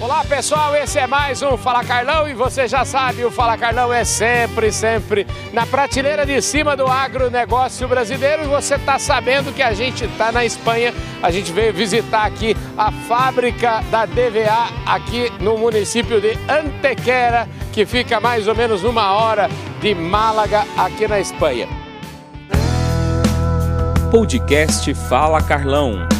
Olá pessoal, esse é mais um Fala Carlão e você já sabe, o Fala Carlão é sempre, sempre na prateleira de cima do agronegócio brasileiro e você está sabendo que a gente está na Espanha, a gente veio visitar aqui a fábrica da DVA aqui no município de Antequera, que fica mais ou menos uma hora de Málaga aqui na Espanha. Podcast Fala Carlão.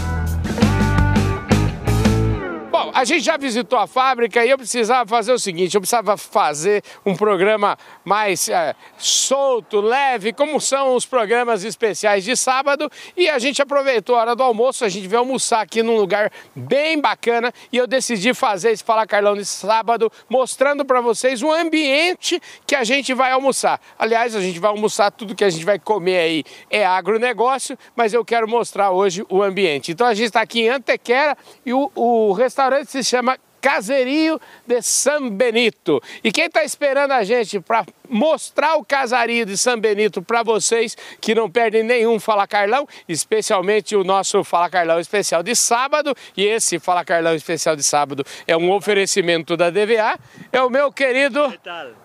A gente já visitou a fábrica e eu precisava fazer o seguinte: eu precisava fazer um programa mais é, solto, leve, como são os programas especiais de sábado. E a gente aproveitou a hora do almoço, a gente veio almoçar aqui num lugar bem bacana e eu decidi fazer esse Fala Carlão de sábado, mostrando para vocês o ambiente que a gente vai almoçar. Aliás, a gente vai almoçar tudo que a gente vai comer aí é agronegócio, mas eu quero mostrar hoje o ambiente. Então a gente está aqui em Antequera e o, o restaurante se chama Caserio de São Benito. E quem está esperando a gente para mostrar o casario de São Benito para vocês que não perdem nenhum Fala Carlão, especialmente o nosso Fala Carlão especial de sábado. E esse Fala Carlão especial de sábado é um oferecimento da DVA. É o meu querido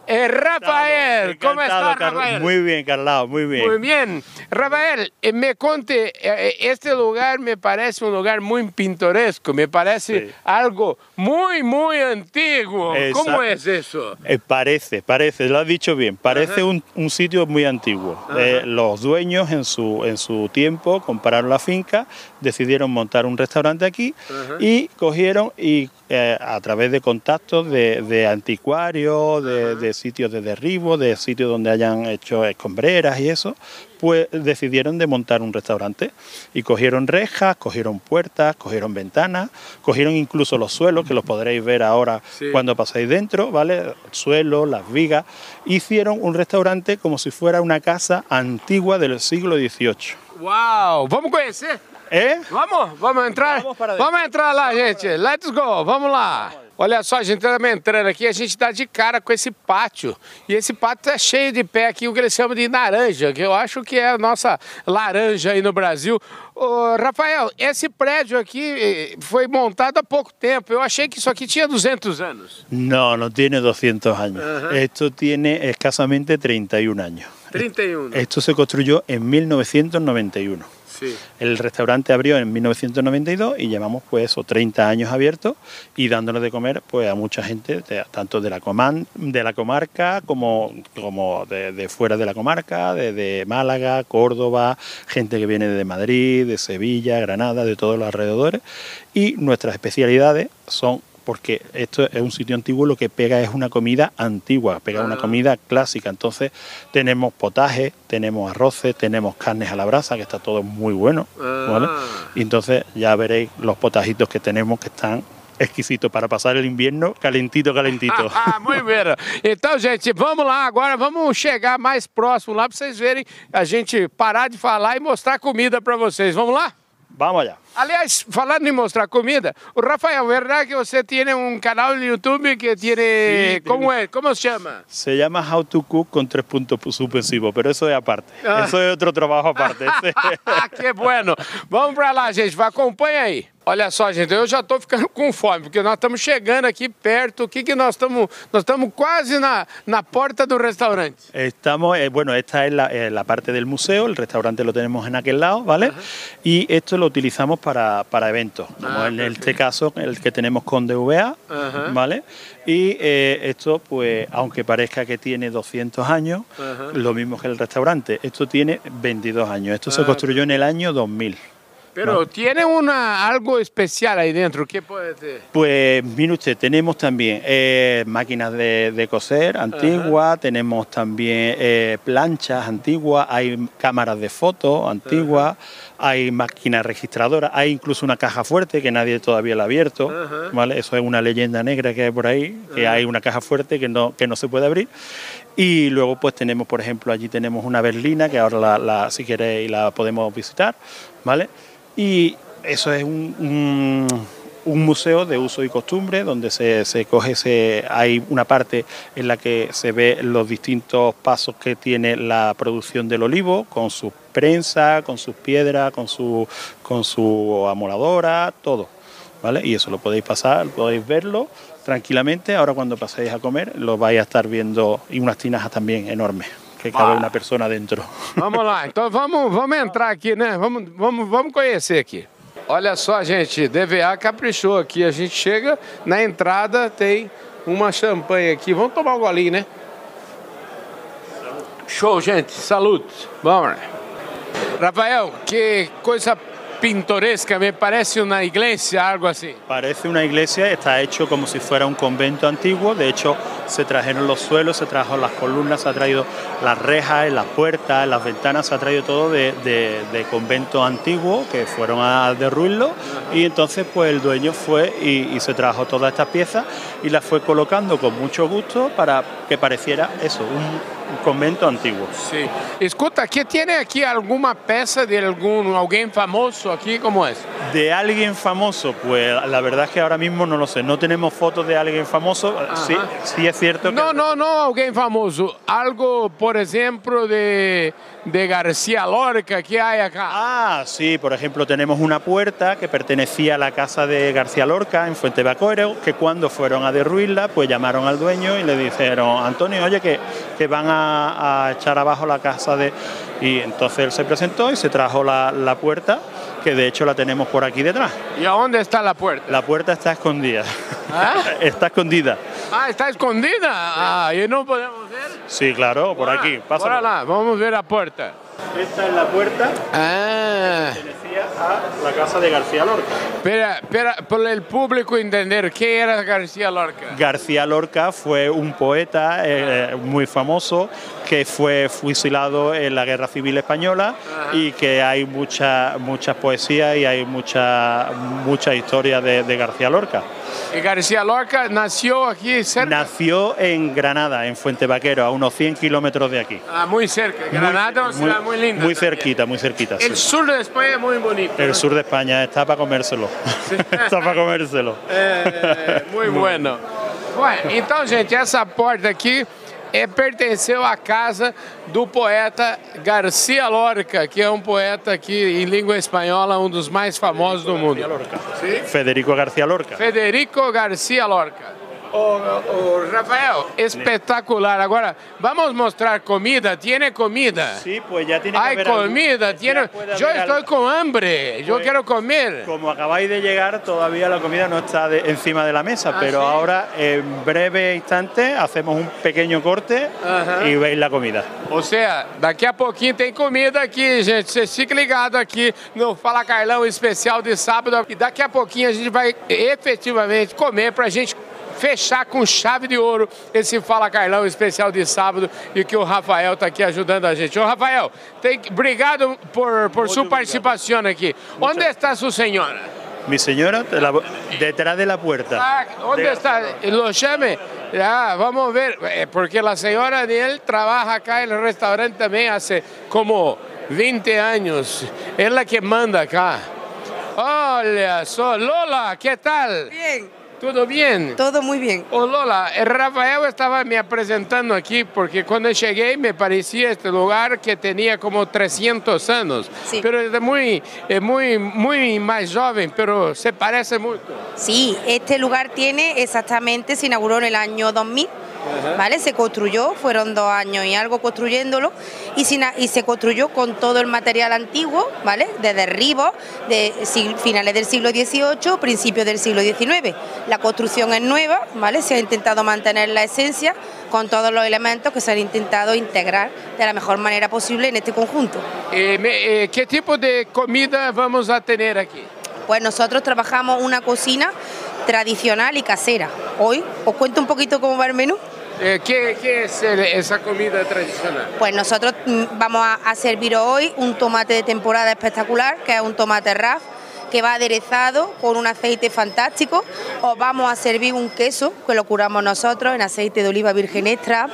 eh, Rafael. Como está, Rafael? Muy bien, Carlão, muy bien. Muy bien. Rafael, eh, me conte, eh, este lugar me parece un lugar muy pintoresco, me parece Sí. algo muy antiguo. ¿Cómo Exacto. es eso? Eh, parece, parece, lo has dicho bien, parece un, un sitio muy antiguo. Eh, los dueños en su, en su tiempo compraron la finca, decidieron montar un restaurante aquí y cogieron y eh, a través de contactos de, de anticuarios, de, de sitios de derribo, de sitios donde hayan hecho escombreras y eso, pues decidieron de montar un restaurante y cogieron rejas, cogieron puertas, cogieron ventanas, cogieron incluso los suelos, que los podréis ver ahora Sí. cuando pasáis dentro, ¿vale? El suelo, las vigas. Hicieron un restaurante como si fuera una casa antigua del siglo XVIII. Uau! Vamos conhecer? ¿Eh? Vamos, vamos entrar? Vamos. Vamos entrar lá, gente. Let's go, vamos lá. Olha só, a gente estamos entrando aqui, a gente dá de cara com esse pátio. E esse pátio é cheio de pé aqui, o que eles chamam de naranja, que eu acho que é a nossa laranja aí no Brasil. Ô, Rafael, esse prédio aqui eh, foi montado há pouco tempo. Eu achei que isso aqui tinha 200 anos. No, no tiene 200 años. Ajá. Esto tiene escasamente 31 años. 31. Esto se construyó en 1991. El restaurante abrió en 1992 y llevamos pues eso, 30 años abiertos y dándonos de comer pues a mucha gente, de- tanto de la, comarca como, como de, de fuera de la comarca, de, de Málaga, Córdoba, gente que viene de Madrid, de Sevilla, Granada, de todos los alrededores. Y nuestras especialidades son porque esto es un sitio antiguo, lo que pega es una comida antigua, pega una Ah. comida clásica. Entonces tenemos potaje, tenemos arroces, tenemos carnes a la brasa, que está todo muy bueno. ¿vale? Ah. Y entonces ya veréis los potajitos que tenemos que están exquisitos para pasar el invierno calentito, calentito. Ah, muito bem. Então, gente, vamos lá agora, vamos chegar mais próximo lá para vocês verem a gente parar de falar e mostrar comida para vocês. Vamos lá? Vamos allá. Aliás, falando em mostrar comida, o Rafael, verdade que você tem um canal no YouTube que tem. Como é? Como se chama? Se llama How to Cook con tres puntos suspensivos, pero eso es aparte. Ah. Eso es otro trabajo aparte. Que bueno. Vamos para lá, gente. Acompanha aí. Olha só, gente, eu já estou ficando com fome, porque nós estamos chegando aqui perto. O que, que nós estamos. Nós estamos quase na, na porta do restaurante. Estamos, eh, bueno, esta es la, eh, la parte del museo, el restaurante lo tenemos en aquel lado, ¿vale? Y esto lo utilizamos para, para eventos, como Ah, en perfecto. este caso el que tenemos con DVA, Ajá. ¿vale? Y eh, esto, pues, aunque parezca que tiene 200 años, Ajá. lo mismo que el restaurante, esto tiene 22 años. Esto se Ah, construyó en el año 2000. Pero tiene una, algo especial ahí dentro. ¿Qué puede ser? Pues mire usted, tenemos también eh, máquinas de, de coser antiguas, tenemos también eh, planchas antiguas, hay cámaras de fotos antiguas, hay máquinas registradoras, hay incluso una caja fuerte que nadie todavía la ha abierto, Ajá. ¿vale? Eso es una leyenda negra que hay por ahí, que hay una caja fuerte que no, que no se puede abrir. Y luego pues tenemos, por ejemplo, allí tenemos una berlina que ahora la, la- si queréis la podemos visitar, ¿vale? Y eso es un, museo de uso y costumbre donde se, coge, se, hay una parte en la que se ve los distintos pasos que tiene la producción del olivo, con sus prensas, con sus piedras, con su, con su amoladora, todo. ¿vale? Y eso lo podéis pasar, podéis verlo tranquilamente. Ahora cuando paséis a comer lo vais a estar viendo y unas tinajas también enormes, que cabe una persona dentro. Vamos lá, então vamos, vamos entrar aqui, né? Vamos, vamos, vamos conhecer aqui. Olha só, gente, DVA caprichou aqui. A gente chega na entrada, tem uma champanhe aqui. Vamos tomar um golinho, né? Show, gente. Salute. Vamos. Rafael, que coisa pintoresca, me parece una iglesia, algo así. Parece una iglesia, está hecho como si fuera un convento antiguo, de hecho se trajeron los suelos, se trajo las columnas, se ha traído las rejas, las puertas, las ventanas, se ha traído todo de, convento antiguo que fueron a derruirlo y entonces pues el dueño fue y, y se trajo todas estas piezas y las fue colocando con mucho gusto para que pareciera eso, un convento antiguo. Sí. Escuta, aqui tiene aquí alguna peça de algún alguien famoso aquí, ¿cómo es? De alguien famoso, pues la verdad es que ahora mismo no lo sé, no tenemos fotos de alguien famoso, sí, sí es cierto que... No, no, no alguien famoso. Algo, por ejemplo, de, de García Lorca que hay acá. Ah, sí, por ejemplo, tenemos una puerta que pertenecía a la casa de García Lorca en Fuente Bacoero, que cuando fueron a derruirla, pues llamaron al dueño y le dijeron, Antonio, oye, que, que van a, a echar abajo la casa de... Y entonces él se presentó y se trajo la, la puerta, que de hecho la tenemos por aquí detrás. ¿Y a dónde está la puerta? La puerta está escondida. ¿Ah? está escondida. Ah, está escondida. Ah, y no podemos. Sí, claro, por aquí. Vamos ver a puerta. Esta es la puerta Ah, pertenecía a la casa de García Lorca. espera, espera, para el público entender, ¿qué era García Lorca? García Lorca fue un poeta eh, muy famoso que fue fusilado en la Guerra Civil Española y que hay mucha, muchas poesías y hay mucha, mucha historia de, de García Lorca. Y García Lorca nació aquí cerca. Nació en Granada, en Fuente Vaquero, a unos 100 kilómetros de aquí. Ah, muy cerca. Granada es una ciudad muy linda. Muy también. cerquita, muy cerquita. El sí. sur de España es muy bonito. El ¿no? sur de España está para comérselo. está para comérselo. É, muito bueno. Ué, então, gente, essa porta aqui é, pertenceu à casa do poeta Garcia Lorca, que é um poeta aqui em língua espanhola, um dos mais famosos do mundo. Federico García Lorca. Federico Garcia Lorca. Ô, Rafael, espetacular. Agora, vamos mostrar comida. Tiene comida. Sí, pues ya tiene que Hay haber algo- comida. ya Tiene... Yo estoy algo. con hambre. Yo Pues- quiero comer. Como acabáis de llegar, todavía la comida no está de- encima de la mesa, ¿Ah, pero sí? ahora en breve instante hacemos un pequeño corte Ajá. y veis la comida. Ou seja, daqui a pouquinho tem comida aqui, gente. Vocês fiquem ligados aqui no Fala Carlão especial de sábado. E daqui a pouquinho a gente vai efetivamente comer pra gente fechar com chave de ouro esse Fala Carlão especial de sábado e que o Rafael tá aqui ajudando a gente. Ô Rafael, tem... obrigado por, por sua participação aqui. Onde está sua senhora? Mi señora, de la- detrás de la puerta. Ah, ¿Dónde De- está? Lo llame. Ya, vamos a ver, eh, porque la señora de él trabaja acá en el restaurante también hace como 20 años. Es la que manda acá. Hola, so, Lola, ¿qué tal? Bien, ¿Todo bien? todo muy bien. Oh, Lola, el Rafael estaba me presentando aquí porque cuando llegué me parecía este lugar que tenía como 300 años. Sí. Pero es muy, es muy, muy más joven, pero se parece mucho. Sí, este lugar tiene exactamente, se inauguró en el año 2000, ¿vale? Se construyó, fueron dos años y algo construyéndolo, y se, ina- y se construyó con todo el material antiguo, ¿vale? De derribos, de sig- finales del siglo XVIII, principios del siglo XIX. La construcción es nueva, ¿vale? Se ha intentado mantener la esencia con todos los elementos que se han intentado integrar de la mejor manera posible en este conjunto. Eh, me- eh, ¿Qué tipo de comida vamos a tener aquí? Pues nosotros trabajamos una cocina tradicional y casera. Hoy os cuento un poquito cómo va el menú. Eh, ¿qué, es esa comida tradicional? Pues nosotros mm, vamos a, a servir hoy un tomate de temporada espectacular, que es un tomate RAF, que va aderezado con un aceite fantástico. Os vamos a servir un queso, que lo curamos nosotros en aceite de oliva virgen extra.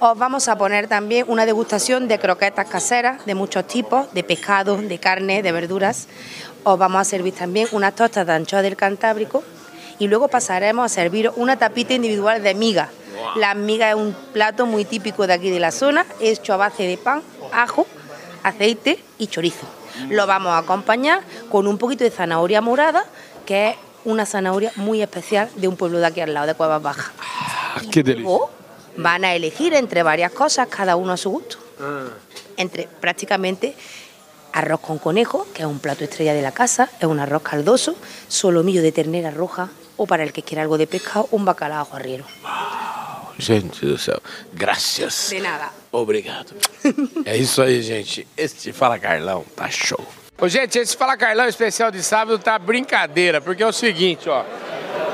Os vamos a poner también una degustación de croquetas caseras de muchos tipos, de pescado, de carne, de verduras. Os vamos a servir también unas tostas de anchoa del Cantábrico y luego pasaremos a servir una tapita individual de miga. La miga es un plato muy típico de aquí de la zona, hecho a base de pan, ajo, aceite y chorizo. Lo vamos a acompañar con un poquito de zanahoria morada que es una zanahoria muy especial de un pueblo de aquí al lado, de Cuevas Bajas. Y qué delicia. van a elegir entre varias cosas, cada uno a su gusto. Entre prácticamente arroz con conejo, que es un plato estrella de la casa, es un arroz caldoso, solomillo de ternera roja o para el que quiera algo de pescado, un bacalao arriero. Gente do céu, graças. De nada. Obrigado. É isso aí, gente. Este Fala Carlão tá show. Ô, gente, esse Fala Carlão especial de sábado tá brincadeira, porque é o seguinte, ó.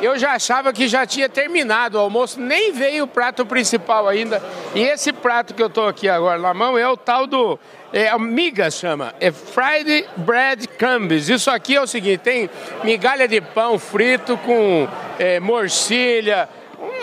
Eu já achava que já tinha terminado o almoço, nem veio o prato principal ainda. E esse prato que eu tô aqui agora na mão é o tal do. É, miga chama, é fried bread crumbs. Isso aqui é o seguinte: tem migalha de pão frito com é, morcilha,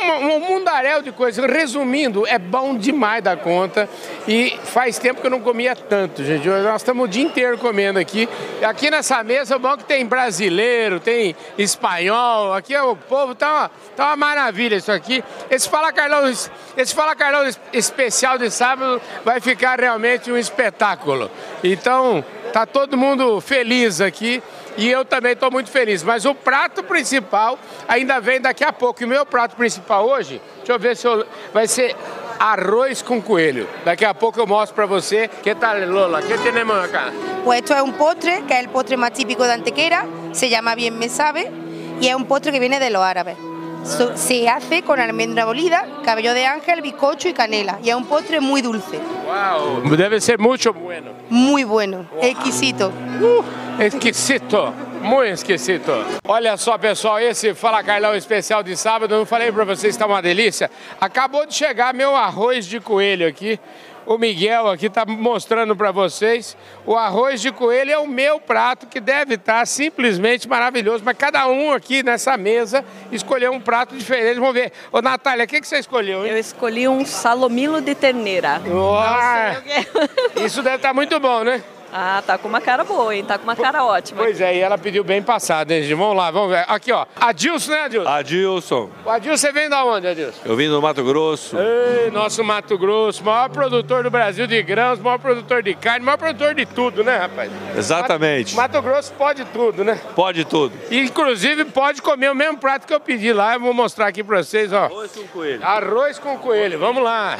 um, um mundaréu de coisas. Resumindo, é bom demais da conta. E faz tempo que eu não comia tanto, gente. Nós estamos o dia inteiro comendo aqui. Aqui nessa mesa, o bom é que tem brasileiro, tem espanhol. Aqui é o povo, tá uma, tá uma maravilha isso aqui. Esse Fala Carlão, esse Fala Carlão especial de sábado vai ficar realmente um espetáculo. Então, tá todo mundo feliz aqui e eu também estou muito feliz. Mas o prato principal ainda vem daqui a pouco. E o meu prato principal hoje, deixa eu ver se eu, vai ser arroz com coelho. Daqui a pouco eu mostro para você. Que tal, Lola? Que temos acá? Pues esto es un postre, que es el postre más típico de Antequera, se llama Bien Me Sabe, y es un postre que viene de los árabes. So- se hace con almendra molida, cabello de ángel, bizcocho y canela, y es un postre muy dulce, Uau! Deve ser muito bueno. muy bueno, exquisito. Esquisito, muito esquisito. Olha só, pessoal, esse Fala Carlão especial de sábado, eu não falei para vocês, está uma delícia. Acabou de chegar meu arroz de coelho aqui. O Miguel aqui está mostrando para vocês. O arroz de coelho é o meu prato que deve estar simplesmente maravilhoso. Mas cada um aqui nessa mesa escolheu um prato diferente. Vamos ver. Ô, Natália, o que, que você escolheu, hein? Eu escolhi um salomilo de terneira. O quê. Isso deve estar muito bom, né? Ah, tá com uma cara boa, hein? Tá com uma cara ótima. Pois é, e ela pediu bem passado, hein, gente? Vamos lá, vamos ver. Aqui, ó. Adilson, né, Adilson? Adilson, O Adilson, você vem da onde, Adilson? eu vim do Mato Grosso. Ei, nosso Mato Grosso, maior produtor do Brasil de grãos, maior produtor de carne, maior produtor de tudo, né, rapaz? Exatamente. Mato, Mato Grosso pode tudo, né? Pode tudo. Inclusive, pode comer o mesmo prato que eu pedi lá. Eu vou mostrar aqui pra vocês, ó. Arroz com coelho. Arroz com coelho, vamos lá.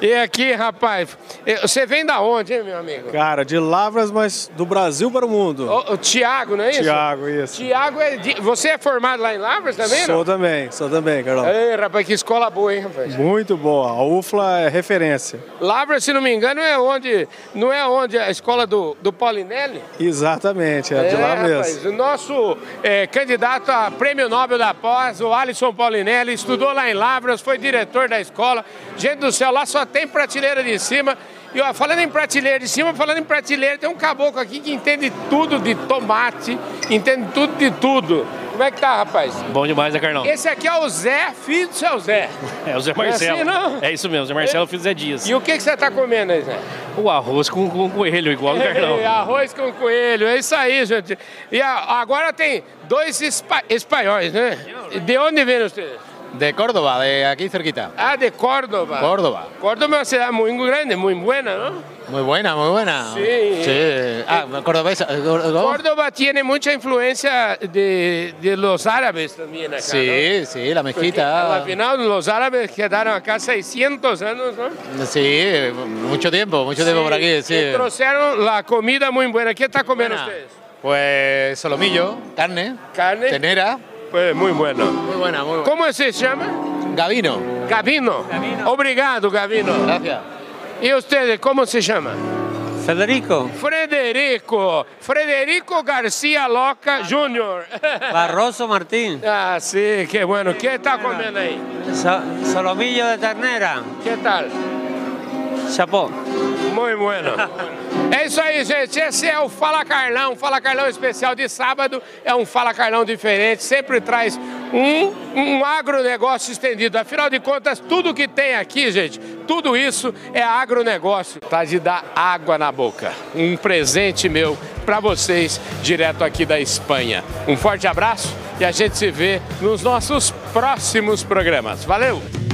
E aqui, rapaz, eh, você vem da onde, hein, meu amigo? Cara, de Lavras, mas do Brasil para o mundo. O, o Tiago, não é isso? Tiago, isso. Tiago é. de- Você é formado lá em Lavras também, Sou não? também, sou também, Carlão. Ei, rapaz, que escola boa, hein, rapaz? Muito boa. A UFLA é referência. Lavras, se não me engano, é onde. Não é onde a escola do, do Paulinelli? Exatamente, é, de lá rapaz, mesmo. o nosso é, candidato a prêmio Nobel da Pós, o Alisson Paulinelli, estudou lá em Lavras, foi diretor da escola. Gente do céu, lá só tem prateleira de cima. E ó, falando em prateleira de cima, falando em prateleira, tem um caboclo aqui que entende tudo de tomate, entende tudo de tudo. Como é que tá, rapaz? Bom demais, né, Carlão? Esse aqui é o Zé, filho do seu Zé. É o Zé Não é Marcelo. assim, não? É isso mesmo, Zé Marcelo, filho do Zé Dias. E o que, que você tá comendo aí, Zé? O arroz com, com coelho, igual o Carlão. É, arroz com coelho, é isso aí, gente. E a- agora tem dois espa- espanhóis, né? De onde vêm vocês? De Córdoba, de aquí cerquita. Ah, de Córdoba. Córdoba. Córdoba é uma cidade muito grande, muito boa, não? Muy buena, muy buena. Sí. Sí. Ah, cordobesa. ¿cómo? Córdoba tiene mucha influencia de, de los árabes también acá, Sí, sí, la ¿no? Porque, mezquita. al final los árabes quedaron acá 600 años, ¿no? Sí, mucho tiempo, mucho tiempo por aquí, sí. Y trouxeron la comida muy buena. ¿Qué está comiendo Buena. ustedes? Pues solomillo, carne, Carne. tenera. Pues muy bueno. Muy buena, muy buena. ¿Cómo se llama? Gavino. Gavino. Obrigado, Gavino. Gracias. ¿Y ustedes cómo se llama? Federico, Frederico. Frederico García Loca Jr. Barroso Martín, ah, sí, qué bueno. ¿Qué está comiendo ahí? so- solomillo de ternera, ¿Qué tal? chapó. Muito bueno. É isso aí, gente. Esse é o Fala Carlão, Fala Carlão especial de sábado. É um Fala Carlão diferente, sempre traz um, um agronegócio estendido. Afinal de contas, tudo que tem aqui, gente, tudo isso é agronegócio. Tá de dar água na boca. Um presente meu para vocês, direto aqui da Espanha. Um forte abraço e a gente se vê nos nossos próximos programas. Valeu!